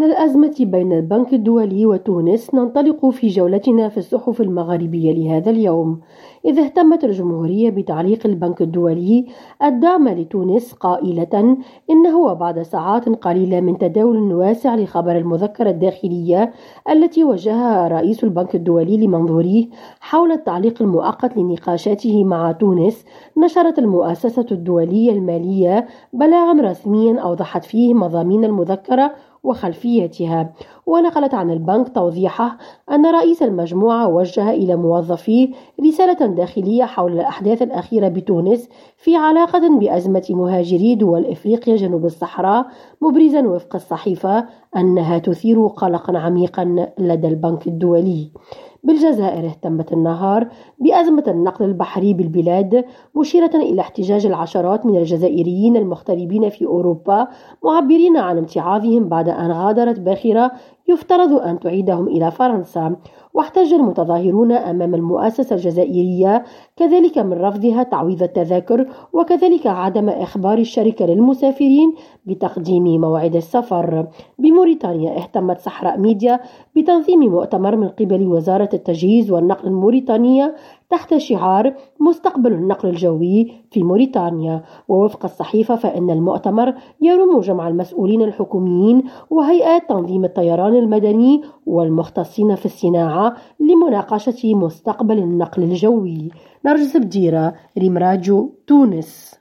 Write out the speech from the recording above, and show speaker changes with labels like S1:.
S1: من الأزمة بين البنك الدولي وتونس ننطلق في جولتنا في الصحف المغاربية لهذا اليوم. إذ اهتمت الجمهورية بتعليق البنك الدولي الدعم لتونس قائلة إنه وبعد ساعات قليلة من تداول واسع لخبر المذكرة الداخلية التي وجهها رئيس البنك الدولي لمنظوريه حول التعليق المؤقت لنقاشاته مع تونس نشرت المؤسسة الدولية المالية بلاغا رسميا أوضحت فيه مضامين المذكرة وخلفيتها. ونقلت عن البنك توضيحه أن رئيس المجموعة وجه إلى موظفيه رسالة داخلية حول الأحداث الأخيرة بتونس في علاقة بأزمة مهاجري دول إفريقيا جنوب الصحراء مبرزا وفق الصحيفة أنها تثير قلقا عميقا لدى البنك الدولي. بالجزائر اهتمت النهار بأزمة النقل البحري بالبلاد مشيرة إلى احتجاج العشرات من الجزائريين المغتربين في أوروبا معبرين عن امتعاضهم بعد أن غادرت باخرة يفترض أن تعيدهم إلى فرنسا. واحتج المتظاهرون أمام المؤسسة الجزائرية كذلك من رفضها تعويض التذاكر وكذلك عدم إخبار الشركة للمسافرين بتقديم موعد السفر. بموريتانيا اهتمت صحراء ميديا بتنظيم مؤتمر من قبل وزارة التجهيز والنقل الموريتانية تحت شعار مستقبل النقل الجوي في موريتانيا. ووفق الصحيفة فإن المؤتمر يرم جمع المسؤولين الحكوميين وهيئات تنظيم الطيران المدني والمختصين في الصناعة لمناقشة مستقبل النقل الجوي. نرجس بديرة ريم تونس.